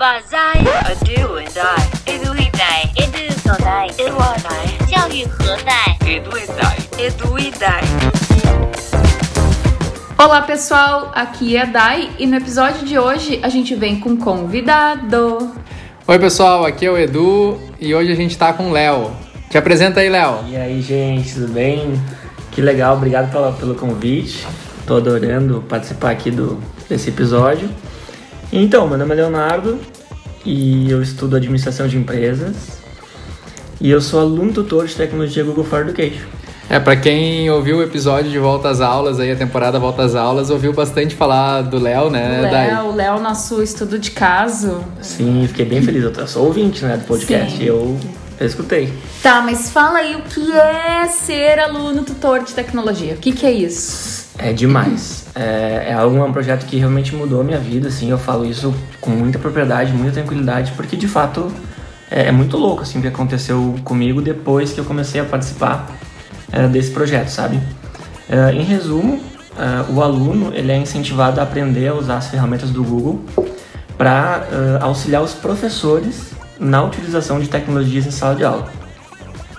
吧在，do and I， edu e dai, edu 所在，edu 来，教育何在？ Edu e Dai. edu e dai。 Olá pessoal, aqui é a Dai e no episódio de hoje a gente vem com um convidado. Oi pessoal, aqui é o Edu e hoje a gente tá com o Léo. Te apresenta aí, Léo. E aí, gente, tudo bem? Que legal, obrigado pela, pelo convite. Tô adorando participar aqui do, desse episódio. Então, meu nome é Leonardo e eu estudo administração de empresas. E eu sou aluno tutor de tecnologia Google for Education. É, pra quem ouviu o episódio de Volta às Aulas, aí a temporada Volta às Aulas, ouviu bastante falar do Léo, né? Léo, o Léo, nosso estudo de caso. Sim, fiquei bem feliz. Eu sou ouvinte né, do podcast Sim. e eu, eu escutei. Tá, mas fala aí o que é ser aluno tutor de tecnologia. O que, que é isso? É demais. É, é algo, é um projeto que realmente mudou a minha vida, assim. Eu falo isso com muita propriedade, muita tranquilidade, porque de fato é, é muito louco, assim, o que aconteceu comigo depois que eu comecei a participar é, desse projeto, sabe? É, em resumo, é, o aluno ele é incentivado a aprender a usar as ferramentas do Google para auxiliar os professores na utilização de tecnologias em sala de aula.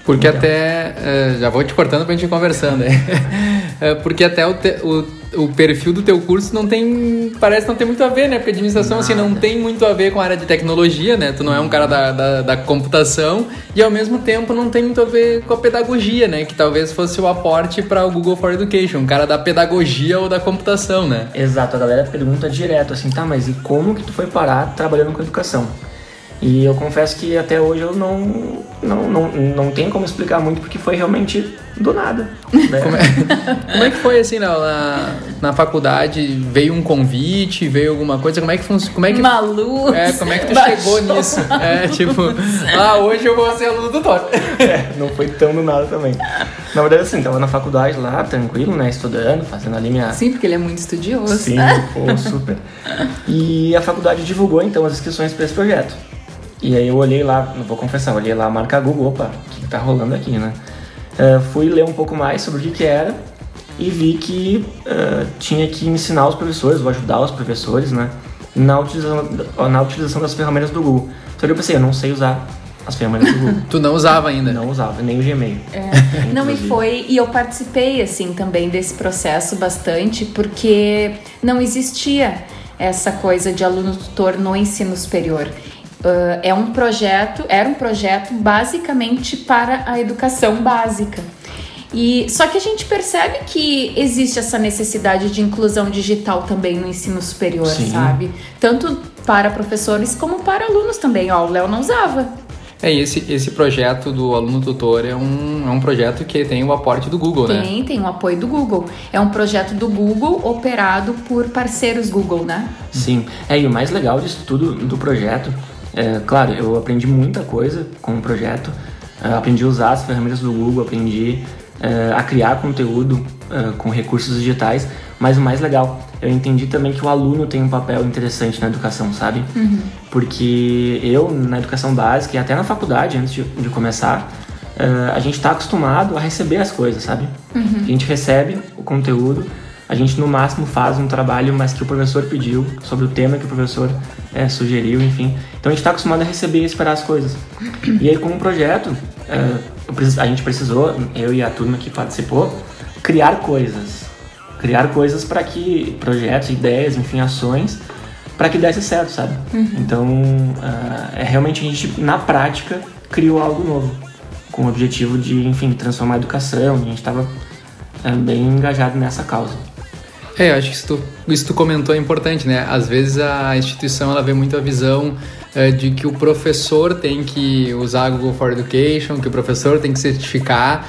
Porque Então. até. é, já vou te cortando pra gente ir conversando aí. É, Porque até o, te- o, o perfil do teu curso não tem. Parece não ter muito a ver, né? Porque administração, assim, não Nada. tem muito a ver com a área de tecnologia, né? Tu não é um cara da, da, da computação e ao mesmo tempo não tem muito a ver com a pedagogia, né? Que talvez fosse o aporte para o Google for Education, um cara da pedagogia ou da computação, né? Exato, a galera pergunta direto assim, tá, mas e como que tu foi parar trabalhando com educação? E eu confesso que até hoje eu não, não, não, não tenho como explicar muito, porque foi realmente do nada. Né? Como é, como é que foi assim na, na, na faculdade? Veio um convite, veio alguma coisa? Como é que funciona? Como é que Malu. É, como é que tu chegou nisso? É, tipo, ah, hoje eu vou ser aluno do Thor. É, não foi tão do nada também. Na verdade, assim, tava na faculdade lá, tranquilo, né, estudando, fazendo ali minha... Sim, porque ele é muito estudioso. Sim, pô, super. E a faculdade divulgou então as inscrições para esse projeto. E aí eu olhei lá, não vou confessar, olhei lá a marca Google, opa, o que, que tá rolando aqui, né? Eh, fui ler um pouco mais sobre o que, que era e vi que eh, tinha que ensinar os professores, ou ajudar os professores, né? Na utilização, na utilização das ferramentas do Google. Só que eu pensei, eu não sei usar as ferramentas do Google. Tu não usava ainda? Não usava, nem o Gmail. É. Não, e foi. E eu participei, assim, também desse processo bastante, porque não existia essa coisa de aluno tutor no ensino superior. Ah, é um projeto, era um projeto basicamente para a educação básica. E só que a gente percebe que existe essa necessidade de inclusão digital também no ensino superior, Sim. sabe? Tanto para professores como para alunos também. Ó, o Léo não usava. É, e esse, esse projeto do aluno tutor é um, é um projeto que tem o aporte do Google, né? Tem, tem o apoio do Google. É um projeto do Google operado por parceiros Google, né? Sim, é, e o mais legal disso tudo do projeto, é, claro, eu aprendi muita coisa com o projeto, é, aprendi a usar as ferramentas do Google, aprendi é, a criar conteúdo é, com recursos digitais, mas o mais legal, eu entendi também que o aluno tem um papel interessante na educação, sabe? Porque eu, na educação básica e até na faculdade, antes de, de começar, é, a gente está acostumado a receber as coisas, sabe? A gente recebe o conteúdo, a gente no máximo faz um trabalho, mas que o professor pediu, sobre o tema que o professor é, sugeriu, enfim. Então a gente está acostumado a receber e esperar as coisas. E aí, com o projeto, é, a gente precisou, eu e a turma que participou, criar coisas. Criar coisas para que projetos, ideias, enfim, ações, para que desse certo, sabe? Então, ah, é realmente a gente, na prática, criou algo novo, com o objetivo de, enfim, transformar a educação. E a gente estava bem engajado nessa causa. É, eu acho que isso tu, isso tu comentou é importante, né? Às vezes a instituição ela vê muito a visão eh, de que o professor tem que usar Google for Education, que o professor tem que certificar,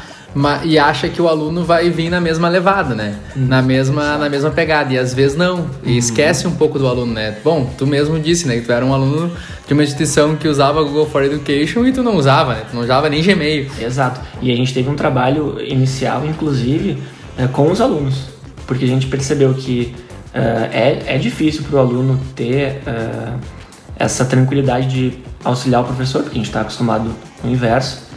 e acha que o aluno vai vir na mesma levada, né? Na mesma na mesma pegada e às vezes não. E esquece um pouco do aluno, né? Bom, tu mesmo disse, né, que tu era um aluno de uma instituição que usava Google for Education e tu não usava, né? Tu não usava nem Gmail. Exato. E a gente teve um trabalho inicial, inclusive, eh, com os alunos, porque a gente percebeu que eh, é, é difícil para o aluno ter eh, essa tranquilidade de auxiliar o professor, porque a gente está acostumado com o inverso.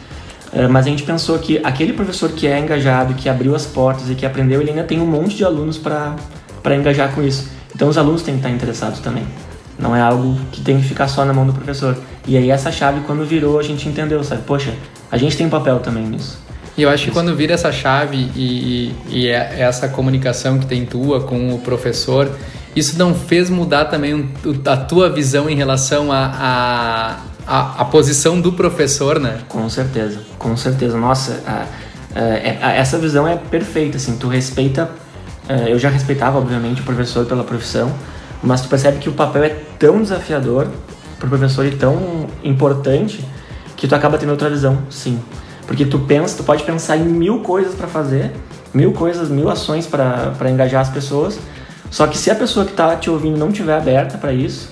Eh, mas a gente pensou que aquele professor que é engajado, que abriu as portas e que aprendeu, ele ainda tem um monte de alunos para engajar com isso. Então os alunos têm que estar interessados também. Não é algo que tem que ficar só na mão do professor. E aí essa chave, quando virou, a gente entendeu, sabe? Poxa, a gente tem um papel também nisso. E eu acho que quando vira essa chave e, e é essa comunicação que tem tua com o professor, isso não fez mudar também a tua visão em relação a, a, a, a posição do professor, né? Com certeza, com certeza. Nossa, a, a, essa visão é perfeita, assim, tu respeita... É, eu já respeitava, obviamente, o professor pela profissão, mas tu percebe que o papel é tão desafiador para o professor e tão importante que tu acaba tendo outra visão, sim. Porque tu pensa, tu pode pensar em mil coisas para fazer, mil coisas, mil ações para engajar as pessoas, só que se a pessoa que está te ouvindo não tiver aberta para isso,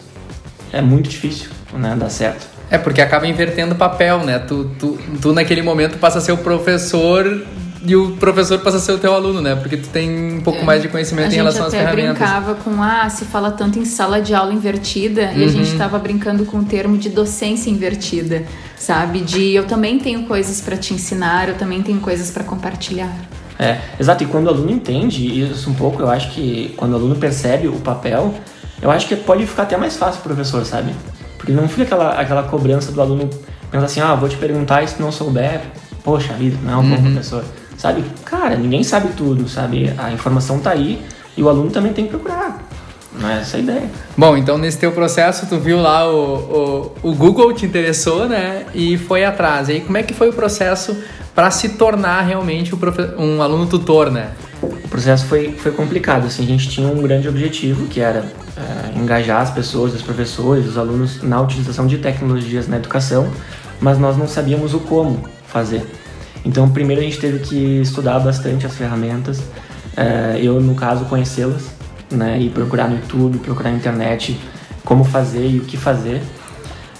é muito difícil, né, dar certo. É porque acaba invertendo o papel, né? Tu, tu, tu naquele momento passa a ser o professor e o professor passa a ser o teu aluno, né? Porque tu tem um pouco é. mais de conhecimento em relação às ferramentas. A gente brincava com, ah, se fala tanto em sala de aula invertida, uhum. e a gente estava brincando com o termo de docência invertida, sabe? De eu também tenho coisas para te ensinar, eu também tenho coisas para compartilhar. É, exato, e quando o aluno entende isso um pouco, eu acho que quando o aluno percebe o papel, eu acho que pode ficar até mais fácil pro professor, sabe? Porque não fica aquela, aquela cobrança do aluno pensar assim, ah, vou te perguntar e se não souber, poxa vida, não é um uhum. bom professor sabe? Cara, ninguém sabe tudo, sabe? A informação tá aí e o aluno também tem que procurar. Não é essa a ideia. Bom, então nesse teu processo tu viu lá o, o, o Google te interessou, né? E foi atrás. E aí como é que foi o processo para se tornar realmente um aluno tutor, né? O processo foi, foi complicado. Assim, a gente tinha um grande objetivo que era é, engajar as pessoas, os professores, os alunos na utilização de tecnologias na educação, mas nós não sabíamos o como fazer. Então, primeiro a gente teve que estudar bastante as ferramentas, é, eu, no caso, conhecê-las, né, e procurar no YouTube, procurar na internet como fazer e o que fazer.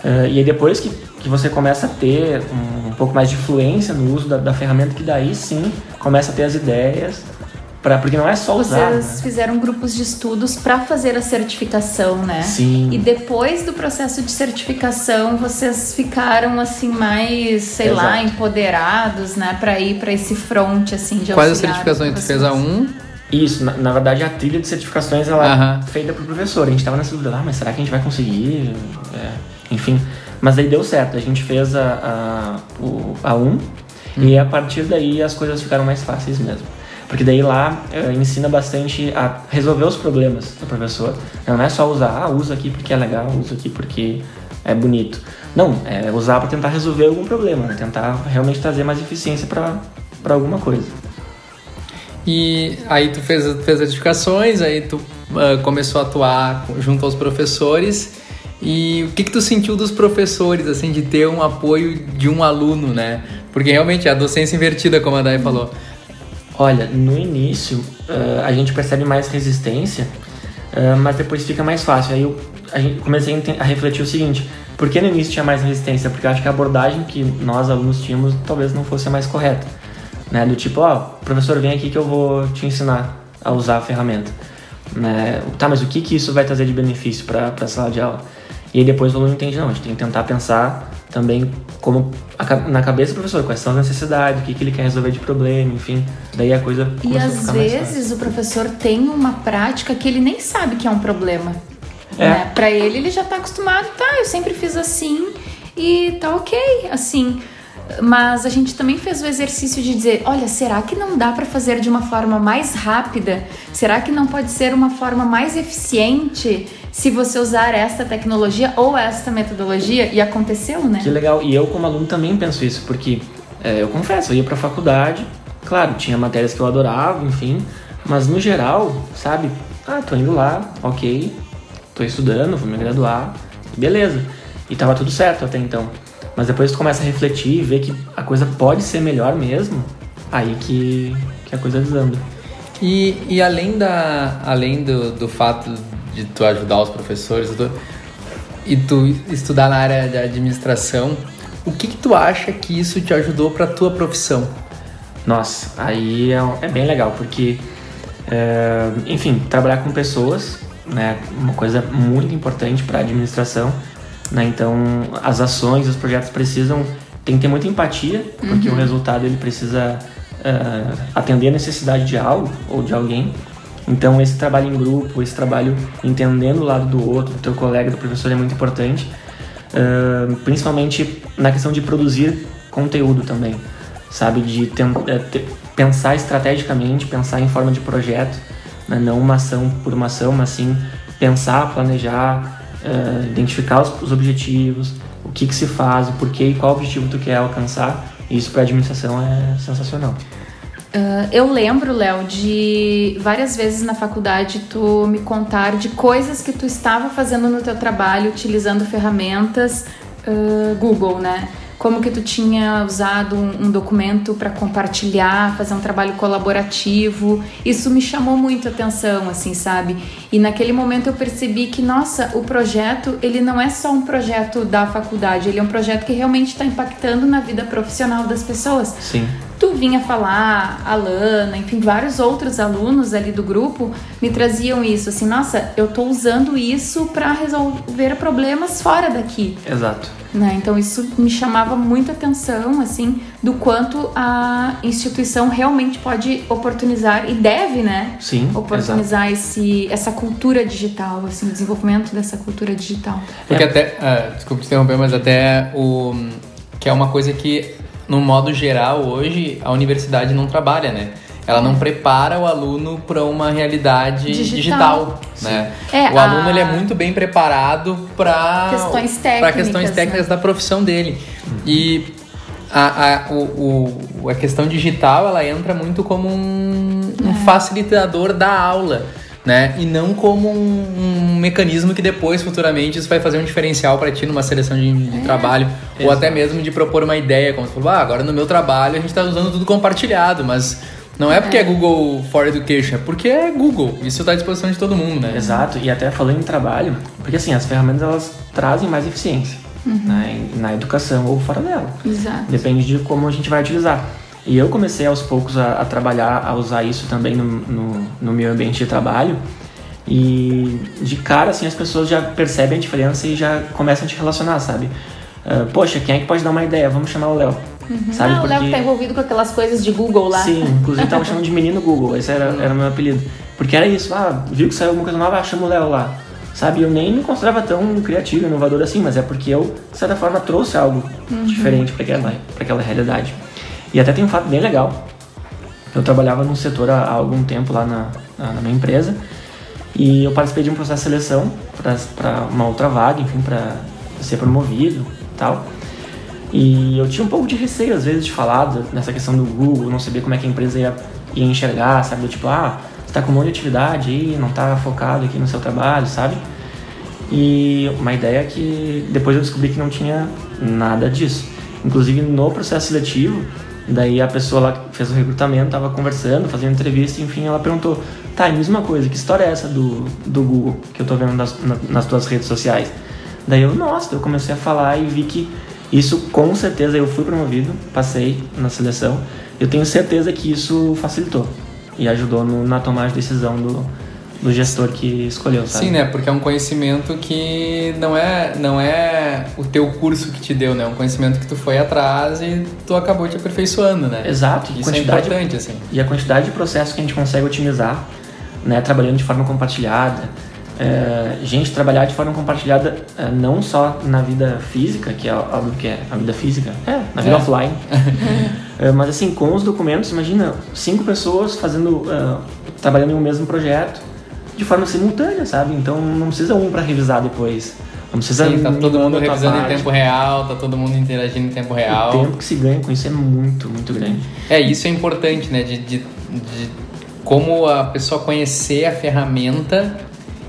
É, e aí, depois que, que você começa a ter um, um pouco mais de fluência no uso da, da ferramenta, que daí sim começa a ter as ideias Pra, porque não é só usar. Vocês né? fizeram grupos de estudos para fazer a certificação, né? Sim. E depois do processo de certificação, vocês ficaram assim mais, sei Exato. lá, empoderados, né, para ir para esse front assim de Quais as certificações tu fez a um? Isso, na, na, verdade a trilha de certificações ela é feita pro professor. A gente tava nessa dúvida, ah, mas será que a gente vai conseguir? É, enfim, mas aí deu certo. A gente fez a, a, o, a 1 um, hum. e a partir daí as coisas ficaram mais fáceis mesmo. Porque daí lá uh, ensina bastante a resolver os problemas do professor. Não é só usar, ah, usa aqui porque é legal, usa aqui porque é bonito. Não, é usar para tentar resolver algum problema, né? tentar realmente trazer mais eficiência para alguma coisa. E aí tu fez, fez as certificações, aí tu uh, começou a atuar junto aos professores. E o que, que tu sentiu dos professores, assim, de ter um apoio de um aluno, né? Porque realmente a docência invertida, como a Dai falou. Olha, no início uh, a gente percebe mais resistência, uh, mas depois fica mais fácil. Aí eu a comecei a, a, refletir o seguinte: por que no início tinha mais resistência? Porque eu acho que a abordagem que nós alunos tínhamos talvez não fosse a mais correta. Né? Do tipo, ó, oh, professor, vem aqui que eu vou te ensinar a usar a ferramenta. Né? Tá, mas o que, que isso vai trazer de benefício para a sala de aula? E aí depois o aluno entende, não, a gente tem que tentar pensar também como a, na cabeça do professor, quais são as necessidades, o que, que ele quer resolver de problema, enfim. Daí a coisa E às vezes o professor tem uma prática que ele nem sabe que é um problema. É. Né? Para ele, ele já está acostumado, tá, eu sempre fiz assim e tá ok, assim. Mas a gente também fez o exercício de dizer: olha, será que não dá para fazer de uma forma mais rápida? Será que não pode ser uma forma mais eficiente se você usar esta tecnologia ou esta metodologia? E aconteceu, né? Que legal. E eu, como aluno, também penso isso, porque é, eu confesso, eu ia para faculdade, claro, tinha matérias que eu adorava, enfim, mas no geral, sabe? Ah, tô indo lá, ok, tô estudando, vou me graduar, beleza. E tava tudo certo até então. Mas depois tu começa a refletir e ver que a coisa pode ser melhor mesmo, aí que, que a coisa desanda. E, e além, da, além do, do fato de tu ajudar os professores tu, e tu estudar na área de administração, o que, que tu acha que isso te ajudou para tua profissão? Nossa, aí é, é bem legal, porque, é, enfim, trabalhar com pessoas né, uma coisa muito importante para a administração né? Então, as ações, os projetos precisam tem que ter muita empatia, porque uhum. o resultado ele precisa uh, atender a necessidade de algo ou de alguém. Então esse trabalho em grupo, esse trabalho entendendo o lado do outro, do teu colega, do professor é muito importante, uh, principalmente na questão de produzir conteúdo também, sabe, de é, pensar estrategicamente, pensar em forma de projeto, né? não uma ação por uma ação, mas sim pensar, planejar, uh, identificar os, os, objetivos, o que, que se faz, o porquê e qual objetivo tu quer alcançar. Isso para a administração é sensacional. Uh, eu lembro, Léo, de várias vezes na faculdade tu me contar de coisas que tu estava fazendo no teu trabalho utilizando ferramentas uh, Google, né? como que tu tinha usado um, um documento para compartilhar, fazer um trabalho colaborativo. Isso me chamou muito a atenção, assim, sabe? E naquele momento eu percebi que, nossa, o projeto, ele não é só um projeto da faculdade, ele é um projeto que realmente está impactando na vida profissional das pessoas. Sim vinha falar, a Lana, enfim, vários outros alunos ali do grupo me traziam isso, assim, nossa, eu tô usando isso para resolver problemas fora daqui. Exato. Né? Então isso me chamava muita atenção, assim, do quanto a instituição realmente pode oportunizar e deve, né? Sim. Oportunizar esse, essa cultura digital, assim, o desenvolvimento dessa cultura digital. Porque é. até, uh, desculpa te interromper, mas até o que é uma coisa que no modo geral, hoje, a universidade não trabalha, né? Ela não prepara o aluno para uma realidade digital, digital né? É, o aluno a... ele é muito bem preparado para questões técnicas, questões técnicas né? da profissão dele. E a, a, o, o, a questão digital ela entra muito como um, um é. facilitador da aula né? E não como um, um, mecanismo que depois, futuramente, isso vai fazer um diferencial para ti numa seleção de, de é, trabalho, exato. ou até mesmo de propor uma ideia, como você falou, ah, agora no meu trabalho a gente está usando tudo compartilhado, mas não é porque é. é. Google for Education, é porque é Google. Isso está à disposição de todo mundo, né? Exato. E até falando em trabalho, porque assim, as ferramentas elas trazem mais eficiência uhum. né? na educação ou fora dela. Exato. Depende de como a gente vai utilizar. E eu comecei aos poucos a, a trabalhar, a usar isso também no, no, no, meu ambiente de trabalho. E de cara, assim, as pessoas já percebem a diferença e já começam a te relacionar, sabe? Uh, Poxa, quem é que pode dar uma ideia? Vamos chamar o Léo. Uhum. Sabe? Ah, o Léo que tá envolvido com aquelas coisas de Google lá. Sim, inclusive tava chamando de menino Google, esse era, era o meu apelido. Porque era isso, ah, viu que saiu alguma coisa nova, ah, chama o Léo lá. Sabe, eu nem me considerava tão criativo, inovador assim, mas é porque eu, de certa forma, trouxe algo uhum. diferente para aquela, aquela realidade. E até tem um fato bem legal. Eu trabalhava num setor há, algum tempo lá na, na, minha empresa e eu participei de um processo de seleção para uma outra vaga, enfim, para ser promovido tal. E eu tinha um pouco de receio, às vezes, de falar nessa questão do Google, não saber como é que a empresa ia, ia enxergar, sabe? Tipo, ah, você tá com um monte de atividade aí, não tá focado aqui no seu trabalho, sabe? E uma ideia que depois eu descobri que não tinha nada disso. Inclusive, no processo seletivo, Daí a pessoa lá que fez o recrutamento tava conversando, fazendo entrevista, enfim, ela perguntou: tá, e mesma coisa, que história é essa do, do Google que eu tô vendo nas, nas tuas redes sociais? Daí eu, nossa, eu comecei a falar e vi que isso com certeza eu fui promovido, passei na seleção. Eu tenho certeza que isso facilitou e ajudou no, na tomada de decisão do, do gestor que escolheu, sabe? Sim, né? Porque é um conhecimento que não é, não é o teu curso que te deu, né? É um conhecimento que tu foi atrás e tu acabou te aperfeiçoando, né? Exato. Isso é importante, assim. E a quantidade de processos que a gente consegue otimizar, né? Trabalhando de forma compartilhada. É, gente trabalhar de forma compartilhada é, não só na vida física, que é algo que é a vida física, é, na vida é. offline, é, mas assim, com os documentos, imagina, cinco pessoas fazendo, uh, trabalhando em um mesmo projeto, de forma simultânea, sabe? Então não precisa um para revisar depois. Não precisa Sim, tá todo mundo revisando em tempo real, tá todo mundo interagindo em tempo real. O tempo que se ganha com isso é muito, muito grande. É, isso é importante, né? De, de, de como a pessoa conhecer a ferramenta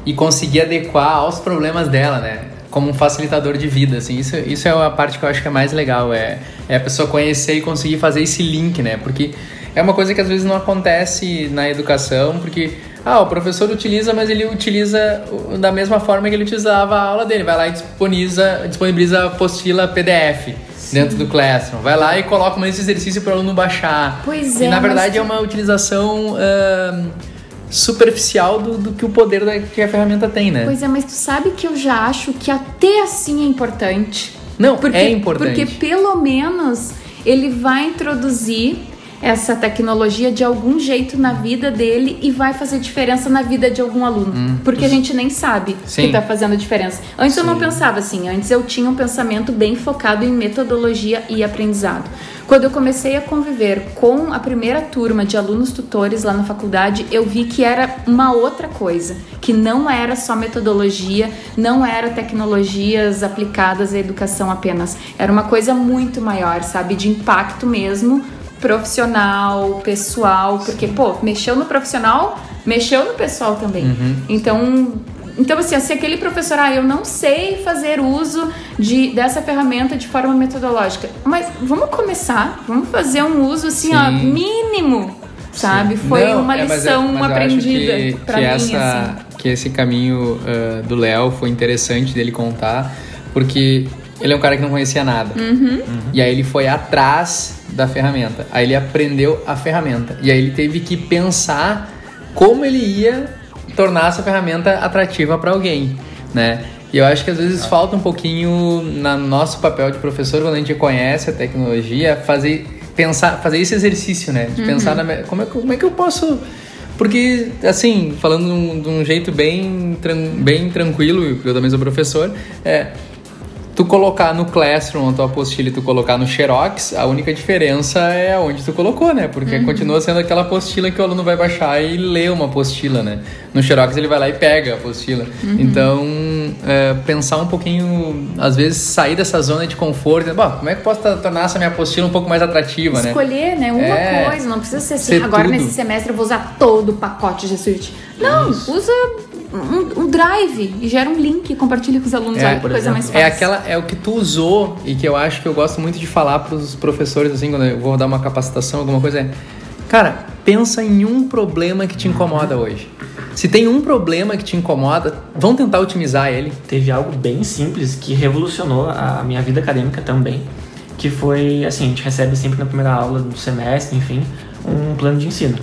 e conseguir adequar aos problemas dela, né? Como um facilitador de vida, assim. Isso, isso é a parte que eu acho que é mais legal, é, é a pessoa conhecer e conseguir fazer esse link, né? Porque é uma coisa que às vezes não acontece na educação, porque ah, o professor utiliza, mas ele utiliza da mesma forma que ele utilizava a aula dele. Vai lá e disponibiliza, disponibiliza a apostila PDF Sim. dentro do Classroom. Vai lá e coloca esse exercício para o aluno baixar. Pois é. E na verdade é uma utilização. Uh, superficial do, do, que o poder da, que a ferramenta tem, né? Pois é, mas tu sabe que eu já acho que até assim é importante. Não, porque, é importante. Porque pelo menos ele vai introduzir essa tecnologia de algum jeito na vida dele e vai fazer diferença na vida de algum aluno. Porque a gente nem sabe Hum. Sim. que tá fazendo diferença. Antes eu não Sim. pensava assim, antes eu tinha um pensamento bem focado em metodologia e aprendizado. Quando eu comecei a conviver com a primeira turma de alunos tutores lá na faculdade, eu vi que era uma outra coisa, que não era só metodologia, não era tecnologias aplicadas à educação apenas. Era uma coisa muito maior, sabe, de impacto mesmo profissional, pessoal, porque pô, mexeu no profissional, mexeu no pessoal também. Então, então assim, se aquele professor, ah, eu não sei fazer uso de dessa ferramenta de forma metodológica, mas vamos começar, vamos fazer um uso assim, ó, Sim. mínimo, sabe? Foi Não, uma é, eu- lição acho aprendida que mim, essa, assim. que esse caminho ah, do Léo foi interessante dele contar, porque ele é um cara que não conhecia nada. Uhum. E aí ele foi atrás da ferramenta. Aí ele aprendeu a ferramenta. E aí ele teve que pensar como ele ia tornar essa ferramenta atrativa para alguém, né? E eu acho que às vezes falta um pouquinho no nosso papel de professor quando a gente conhece a tecnologia, fazer pensar, fazer esse exercício, né? De pensar na como é, que- como é que eu posso porque, assim, falando de um, jeito bem, tran- bem tranquilo, porque eu também sou professor, é, tu colocar no Classroom a tua apostila e tu colocar no Xerox, a única diferença é onde tu colocou, né? Porque continua sendo aquela apostila que o aluno vai baixar e ler uma apostila, né? No Xerox ele vai lá e pega a apostila. Então, é, pensar um pouquinho, às vezes sair dessa zona de conforto, bom, como é que eu posso tornar essa minha apostila um pouco mais atrativa, né? Escolher, né? Uma É. coisa, não precisa ser assim, Ser agora tudo. nesse semestre eu vou usar todo o pacote G Suite. Não, usa um, um drive e gera um link e compartilha com os alunos. É, Olha que coisa exemplo. mais fácil. É aquela é o que tu usou e que eu acho que eu gosto muito de falar para os professores assim quando eu vou dar uma capacitação alguma coisa é cara pensa em um problema que te incomoda hoje se tem um problema que te incomoda vamos tentar otimizar ele teve algo bem simples que revolucionou a minha vida acadêmica também, que foi assim, a gente recebe sempre na primeira aula do semestre, enfim, um plano de ensino,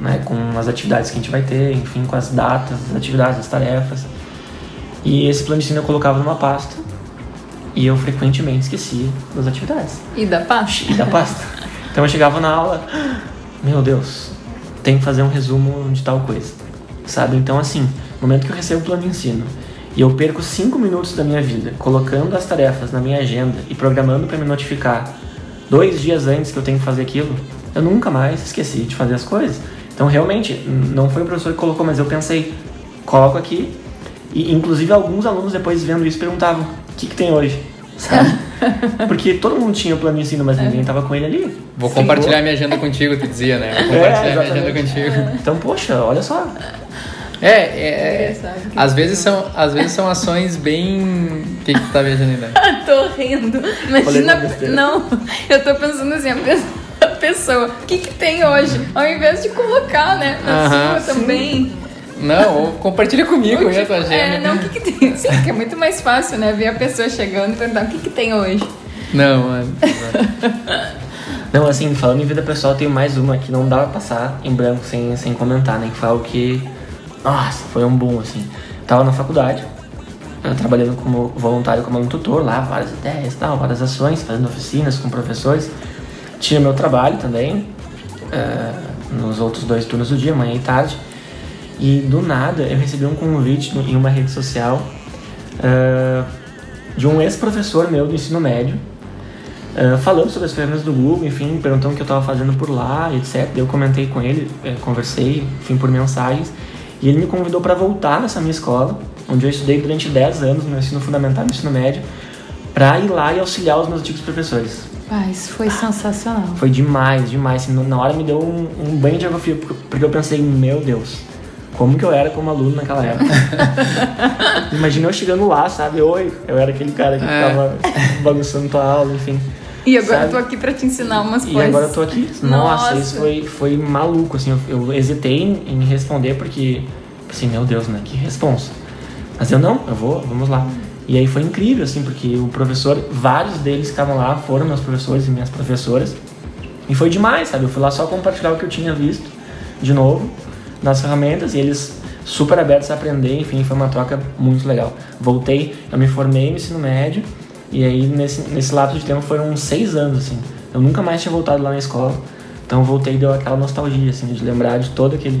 né, com as atividades que a gente vai ter, enfim, com as datas, as atividades, as tarefas. E esse plano de ensino eu colocava numa pasta e eu frequentemente esquecia das atividades E da paz. e da pasta. Então eu chegava na aula, meu Deus, tem que fazer um resumo de tal coisa, sabe? Então assim, no momento que eu recebo o plano de ensino e eu perco cinco minutos da minha vida colocando as tarefas na minha agenda e programando para me notificar dois dias antes que eu tenho que fazer aquilo, eu nunca mais esqueci de fazer as coisas. Então realmente, não foi o professor que colocou, mas eu pensei, coloco aqui. E inclusive alguns alunos depois vendo isso perguntavam, o que, que tem hoje? Sabe? Porque todo mundo tinha o plano de ensino, mas ninguém tava com ele ali. vou Ficou- compartilhar minha agenda contigo tu dizia né vou compartilhar minha agenda contigo Então, poxa, olha só. é, é, é às vezes são às vezes são ações bem o que que tu tá viajando ainda tô rindo. Imagina. Não, eu tô pensando assim, a pe- a pessoa, o que, que tem hoje? Ao invés de colocar, né? Na Aham, sua também. não ou compartilha comigo aí a tua agenda É, não, o que, que tem? Sim, que é muito mais fácil, né? Ver a pessoa chegando e perguntar o que, que tem hoje. não mano. Não, assim, falando em vida pessoal, tem mais uma que não dá pra passar em branco sem, sem comentar, né? Que foi algo que. Nossa, foi um boom, assim. Tava na faculdade, trabalhando como voluntário como aluno tutor lá, várias ideias e tal, várias ações, fazendo oficinas com professores. Tinha meu trabalho também, eh, nos outros dois turnos do dia, manhã e tarde. E do nada eu recebi um convite em uma rede social eh, de um ex-professor meu do ensino médio, eh, falando sobre as ferramentas do Google, enfim, perguntando o que eu estava fazendo por lá, etc. Eu comentei com ele, conversei, enfim, por mensagens. E ele me convidou para voltar nessa minha escola, onde eu estudei durante 10 anos no ensino fundamental e no ensino médio, para ir lá e auxiliar os meus antigos professores. Ah, isso foi sensacional. Foi demais, demais. Assim, na hora me deu um, um banho de água fria, porque- eu pensei, meu Deus, como que eu era como aluno naquela época? Imagina eu chegando lá, sabe? Oi, eu era aquele cara que É. ficava bagunçando tua aula, enfim. E agora Sabe? eu tô aqui pra te ensinar umas E coisas. agora eu tô aqui. Nossa, Nossa. isso foi, foi maluco, assim. Eu, eu hesitei em, em responder porque, assim, meu Deus, né? Que responsa. Mas eu não, eu vou, vamos lá. E aí foi incrível, assim, porque o professor, vários deles que estavam lá foram meus professores e minhas professoras. E foi demais, sabe? Eu fui lá só compartilhar o que eu tinha visto, de novo, nas ferramentas, e eles super abertos a aprender, enfim, foi uma troca muito legal. Voltei, eu me formei no ensino médio, e aí nesse, nesse lapso de tempo foram seis anos, assim. Eu nunca mais tinha voltado lá na escola. Então eu voltei e deu aquela nostalgia, assim, de lembrar de todo aquele.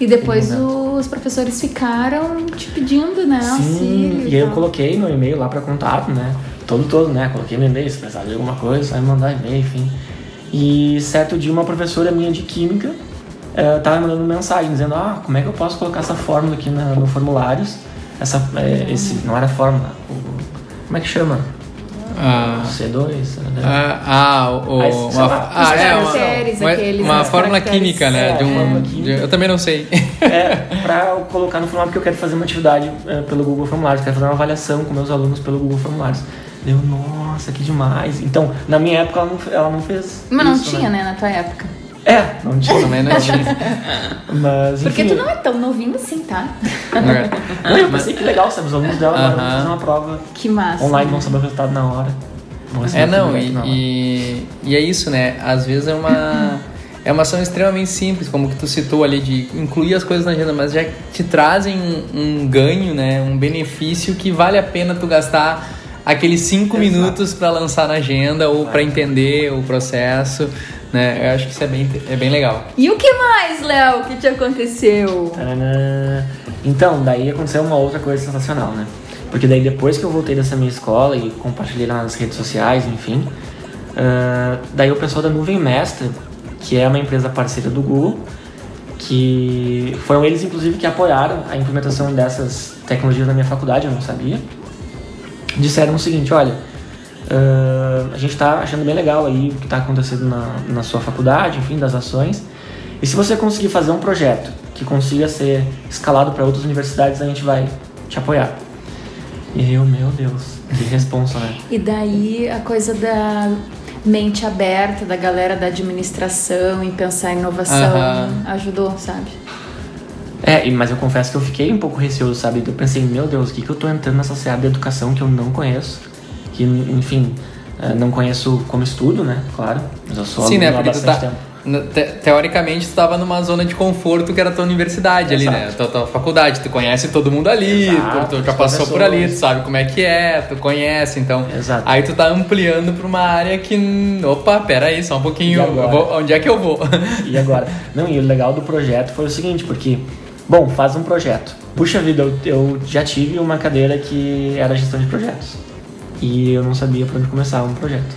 E depois aquele os professores ficaram te pedindo, né? auxílio e aí eu coloquei no e-mail lá pra contato, né? Todo, todo, né? Coloquei no e-mail, se precisar de alguma coisa, só me mandar e-mail, enfim. E certo dia uma professora minha de química eh, tava me mandando mensagem dizendo, ah, como é que eu posso colocar essa fórmula aqui na, no formulários? Essa, eh, esse, não era fórmula, o- como é que chama? Ah, C2? né? ah, ah, o, uma, lá, ah, os é, uma, uma, aqueles, uma fórmula química, né? É, de um, fórmula de- química. eu também não sei. É, pra eu colocar no formulário, porque eu quero fazer uma atividade eh, pelo Google Formulários, quero fazer uma avaliação com meus alunos pelo Google Formulários. Deu, nossa, que demais. Então, na minha época, ela não, ela não fez. Mas não isso, tinha, né, na tua época. É, não tinha. Também não tinha. Mas, Porque enfim, tu não é tão novinho assim, tá? É. Não, eu pensei que legal, sabe? Os alunos dela agora vão Aham. fazer uma prova Que massa. online, vão saber o resultado na hora. É, não, e, e, e é isso, né? Às vezes é uma, é uma ação extremamente simples, como que tu citou ali, de incluir as coisas na agenda, mas já te trazem um, um ganho, né? Um benefício que vale a pena tu gastar aqueles cinco Exato. minutos para lançar na agenda ou para entender o processo, né? Eu acho que isso é bem, é bem legal. E o que mais, Léo, que te aconteceu? Taranã. Então, daí aconteceu uma outra coisa sensacional, né? Porque daí depois que eu voltei dessa minha escola e compartilhei lá nas redes sociais, enfim, ah, daí o pessoal da Nuvem Mestra, que é uma empresa parceira do Google, que foram eles inclusive que apoiaram a implementação dessas tecnologias na minha faculdade, eu não sabia, disseram o seguinte, olha, ah, a gente está achando bem legal aí o que está acontecendo na, na sua faculdade, enfim, das ações. E se você conseguir fazer um projeto que consiga ser escalado para outras universidades, a gente vai te apoiar. E eu, meu Deus, que responsa, né? E daí a coisa da mente aberta da galera da administração em pensar em inovação ajudou, sabe? É, mas eu confesso que eu fiquei um pouco receoso, sabe? Eu pensei, meu Deus, o que, que eu tô entrando nessa seara de educação que eu não conheço? Que, enfim, eh, não conheço como estudo, né? Claro, mas eu sou Sim, né? Porque tu tá. te- teoricamente, tu tava numa zona de conforto que era a tua universidade ali, né? Exato. Tua, tua faculdade. Tu conhece todo mundo ali, Exato, tu, tu já passou por ali, tu sabe como é que é, tu conhece, então. Exato. Aí tu tá ampliando pra uma área que. Opa, pera aí, só um pouquinho. Vou- onde é que eu vou? E agora? Não, e o legal do projeto foi o seguinte, porque, bom, faz um projeto. Puxa vida, eu, eu já tive uma cadeira que era gestão de projetos. E eu não sabia por onde começar um projeto.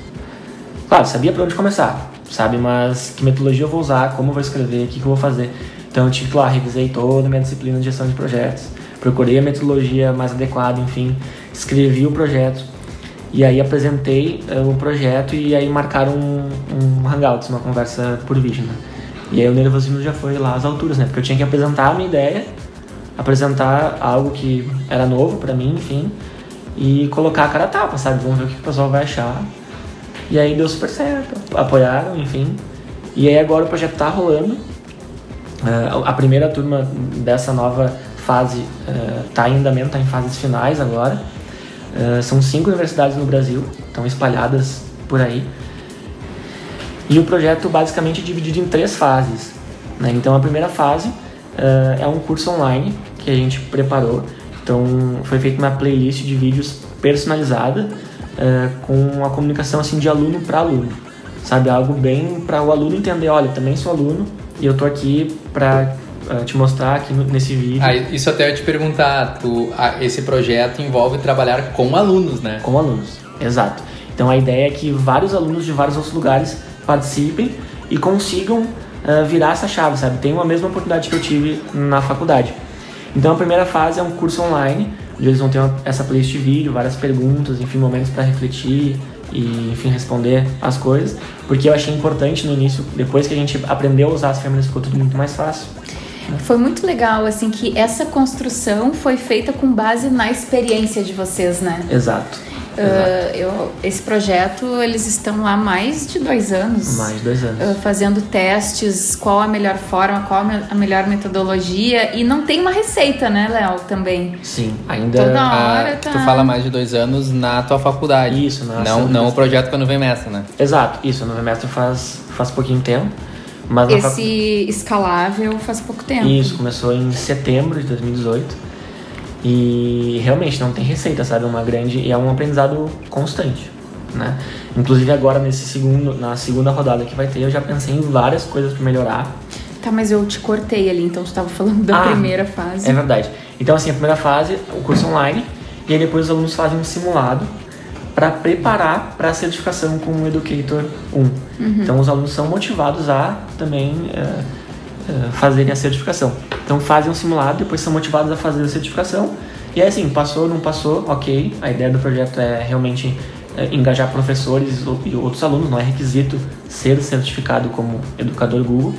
Claro, sabia por onde começar, sabe? Mas que metodologia eu vou usar, como eu vou escrever, o que, que eu vou fazer. Então eu tive lá, revisei toda a minha disciplina de gestão de projetos, procurei a metodologia mais adequada, enfim, escrevi o projeto. E aí apresentei eh, o projeto e aí marcaram um, um hangouts, uma conversa por vídeo, né? E aí o nervosismo já foi lá às alturas, né? Porque eu tinha que apresentar a minha ideia, apresentar algo que era novo pra mim, enfim, e colocar a cara a tapa, sabe? Vamos ver o que o pessoal vai achar. E aí deu super certo, apoiaram, enfim. E aí agora o projeto tá rolando. Ah, a primeira turma dessa nova fase está em andamento, está em fases finais agora. Ah, são cinco universidades no Brasil, estão espalhadas por aí. E o projeto basicamente é dividido em três fases. né? Então a primeira fase ah, é um curso online que a gente preparou. Então foi feita uma playlist de vídeos personalizada ah, com a comunicação assim de aluno para aluno, sabe algo bem para o aluno entender. Olha, também sou aluno e eu tô aqui para te mostrar aqui nesse vídeo Ah, isso até eu te perguntar, tu, ah, esse projeto envolve trabalhar com alunos, né? com alunos. Exato. Então a ideia é que vários alunos de vários outros lugares participem e consigam ah, virar essa chave, sabe? Tenham a mesma oportunidade que eu tive na faculdade. Então a primeira fase é um curso online, onde eles vão ter uma- essa playlist de vídeo, várias perguntas, enfim, momentos para refletir e, enfim, responder as coisas, porque eu achei importante no início, depois que a gente aprendeu a usar as ferramentas, ficou tudo muito mais fácil. Foi muito legal, assim, que essa construção foi feita com base na experiência de vocês, né? Exato. Ah, eu, esse projeto, eles estão lá há mais de dois anos. Mais de dois anos. ah, fazendo testes, qual a melhor forma, qual a me- a melhor metodologia. E não tem uma receita, né, Léo, também. Sim, ainda. Toda Ah, hora tá... Tu fala mais de dois anos na tua faculdade. Isso, na Não, não o projeto quando vem mestre, né? Exato, isso, no semestre faz, faz pouquinho tempo. Mas Esse escalável faz pouco tempo. Isso, começou em setembro de 2018. E realmente não tem receita, sabe? É uma grande. E é um aprendizado constante. né? Inclusive agora nesse segundo, na segunda rodada que vai ter, eu já pensei em várias coisas para melhorar. Tá, mas eu te cortei ali, então tu estava falando da Ah, primeira fase. É verdade. Então assim, a primeira fase, o curso online, e aí depois os alunos fazem um simulado para preparar para a certificação com o Educator 1. Então os alunos são motivados a também eh, eh, fazerem a certificação. Então fazem um simulado, depois são motivados a fazer a certificação. E aí assim, passou, não passou, ok. A ideia do projeto é realmente eh, engajar professores e outros alunos, não é requisito ser certificado como educador Google.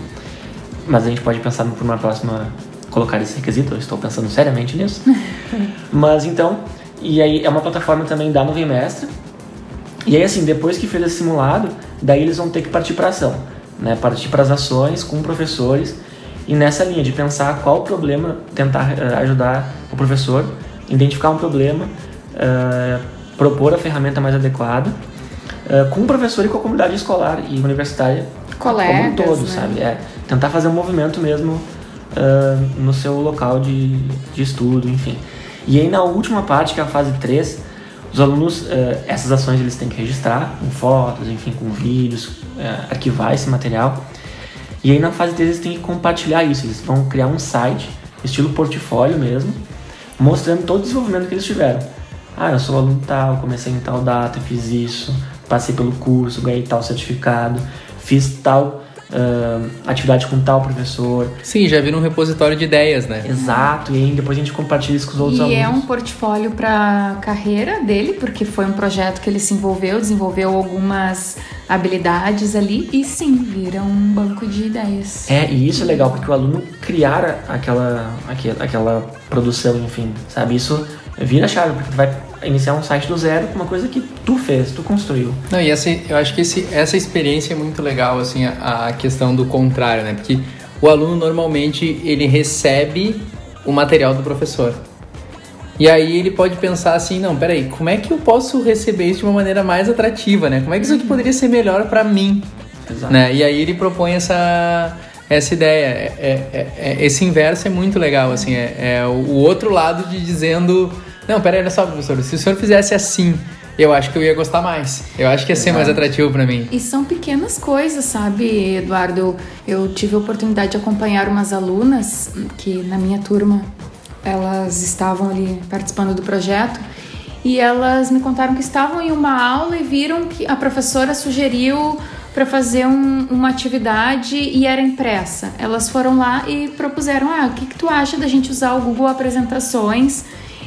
Mas a gente pode pensar por uma próxima colocar esse requisito, eu estou pensando seriamente nisso. Mas então, e aí é uma plataforma também da Nuvem Mestra. E aí assim, depois que fez esse simulado, daí eles vão ter que partir para ação, né? Partir para as ações com professores e nessa linha de pensar qual o problema, tentar eh, ajudar o professor, identificar um problema, eh, propor a ferramenta mais adequada, eh, com o professor e com a comunidade escolar e universitária como um Colegas, todo, né? sabe? É, tentar fazer um movimento mesmo ah, no seu local de, de estudo, enfim. E aí na última parte, que é a fase 3, os alunos, essas ações eles têm que registrar com fotos, enfim, com vídeos, arquivar esse material. E aí na fase 3 eles têm que compartilhar isso, eles vão criar um site, estilo portfólio mesmo, mostrando todo o desenvolvimento que eles tiveram. Ah, eu sou aluno tal, comecei em tal data, fiz isso, passei pelo curso, ganhei tal certificado, fiz tal ah, atividade com tal professor. Sim, já vira um repositório de ideias, né? Exato, e aí depois a gente compartilha isso com os outros E alunos. é um portfólio para carreira dele, porque foi um projeto que ele se envolveu, desenvolveu algumas habilidades ali e sim, vira um banco de ideias. É, e isso é legal, porque o aluno criar aquela, aquela, aquela produção, enfim, sabe? Isso vira chave, porque tu vai iniciar um site do zero com uma coisa que tu fez, tu construiu. Não, e essa, eu acho que esse, essa experiência é muito legal, assim, a, a questão do contrário, né? Porque o aluno normalmente ele recebe o material do professor. E aí ele pode pensar assim, não, peraí, como é que eu posso receber isso de uma maneira mais atrativa, né? Como é que isso aqui poderia ser melhor para mim, Exato. né? E aí ele propõe essa essa ideia, é, é- é- esse inverso é muito legal, assim, é, é o o outro lado de dizendo, não, peraí, olha só, professor, se o senhor fizesse assim, eu acho que eu ia gostar mais, eu acho que ia ser mais atrativo para mim. E são pequenas coisas, sabe, Eduardo? Eu, eu tive a oportunidade de acompanhar umas alunas que na minha turma elas estavam ali participando do projeto e elas me contaram que estavam em uma aula e viram que a professora sugeriu para fazer um- uma atividade e era impressa. Elas foram lá e propuseram: ah, o que, que tu acha da gente usar o Google Apresentações?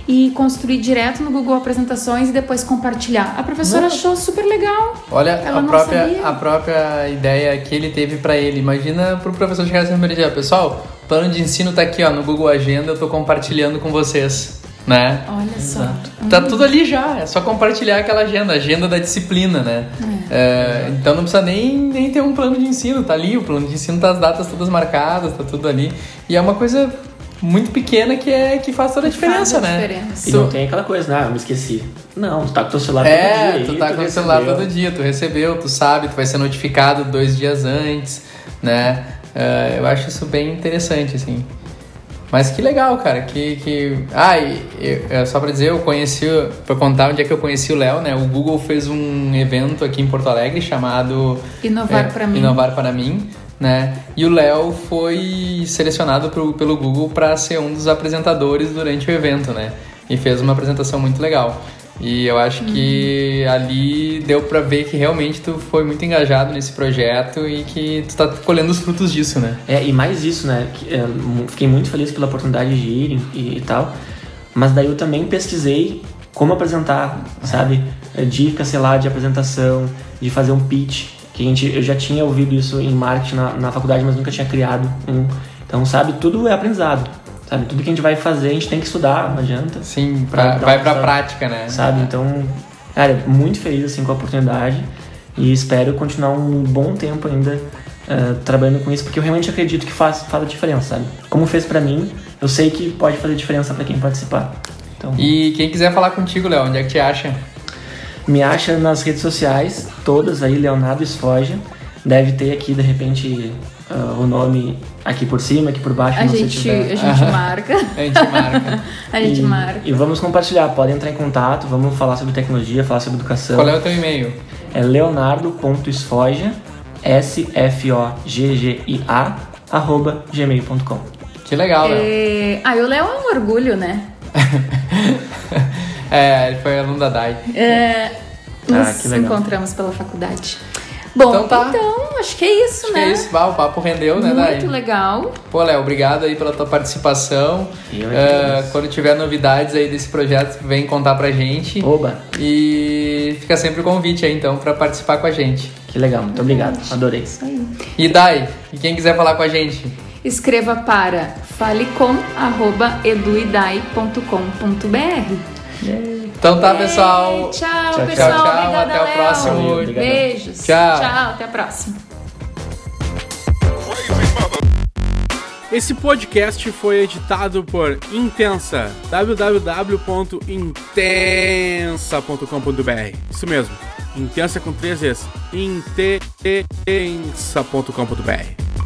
E construir direto no Google Apresentações e depois compartilhar. A professora Não. achou super legal. Olha Ela a própria, sabia. a própria ideia que ele teve para ele. Imagina pro professor chegar assim e dizer, pessoal, o plano de ensino tá aqui ó, no Google Agenda, eu tô compartilhando com vocês, né? Olha só. Tá tudo ali já, é só compartilhar aquela agenda, a agenda da disciplina, né? É, então não precisa nem, nem ter um plano de ensino, tá ali, o plano de ensino tá as datas todas marcadas, tá tudo ali. E é uma coisa muito pequena que, é, que faz toda a diferença, Faz a né? diferença. E Tu- não tem aquela coisa, né? Ah, eu me esqueci. Não, tu tá com teu celular É, todo dia. tu aí, tá com o celular todo dia, tu recebeu, tu sabe, tu vai ser notificado dois dias antes, né? É, eu acho isso bem interessante, assim. Mas que legal, cara, que... que... Ah, e, e- é só pra dizer, eu conheci, pra contar onde é que eu conheci o Léo, né? O Google fez um evento aqui em Porto Alegre chamado... Inovar é, pra mim. Inovar para mim, né? E o Léo foi selecionado pro- pelo Google para ser um dos apresentadores durante o evento, né? E fez uma apresentação muito legal. E eu acho que ali deu pra ver que realmente tu foi muito engajado nesse projeto e que tu tá colhendo os frutos disso, né? É, e mais isso, né? é, fiquei muito feliz pela oportunidade de ir e, e tal. Mas daí eu também pesquisei como apresentar, sabe? É, Dicas, sei lá, de apresentação, de fazer um pitch. Que a gente, eu já tinha ouvido isso em marketing na, na faculdade, mas nunca tinha criado um. Então, sabe? Tudo é aprendizado. Sabe? Tudo que a gente vai fazer, a gente tem que estudar, não adianta. Sim, pra, Vai dar vai pra sabe? prática, né? sabe? Então, cara, muito feliz assim com a oportunidade e espero continuar um bom tempo ainda eh, trabalhando com isso, porque eu realmente acredito que faz, faz a diferença, sabe? Como fez pra mim, eu sei que pode fazer diferença pra quem participar. Então, E quem quiser falar contigo, Léo, onde é que te acha? Me acha nas redes sociais, todas aí, Leonardo Esfoja. Deve ter aqui, de repente, uh, o nome aqui por cima, aqui por baixo, A não gente, a gente marca. A gente marca. A gente e, marca. E vamos compartilhar, podem entrar em contato, vamos falar sobre tecnologia, falar sobre educação. Qual é o teu e-mail? É leonardo.esfogia, S-F-O-G-G-I-A, arroba gmail.com. Que legal, Léo. É... Ah, e o Léo é um orgulho, né? É, ele foi aluno da DAI. É, Ah, nos legal. encontramos pela faculdade. Bom, Então então, tá. acho que é isso, Acho né? que é isso, bah, o papo rendeu, né, Dai? Muito legal. Pô, Léo, obrigado aí pela tua participação. É Ah, agradeço. quando tiver novidades aí desse projeto, vem contar pra gente. Oba, E fica sempre o convite aí, então, pra participar com a gente. que legal, muito obrigado, adorei. Isso aí. E Dai, e quem quiser falar com a gente? Escreva para falecom.eduidai.com.br. Então tá, pessoal. Tchau, Tchau, pessoal. tchau. Obrigada, Até o próximo. Beijos. Tchau. Tchau, até a próxima. Esse podcast foi editado por Intensa, www.intensa.com.br. Isso mesmo, Intensa com três vezes, intensa.com.br.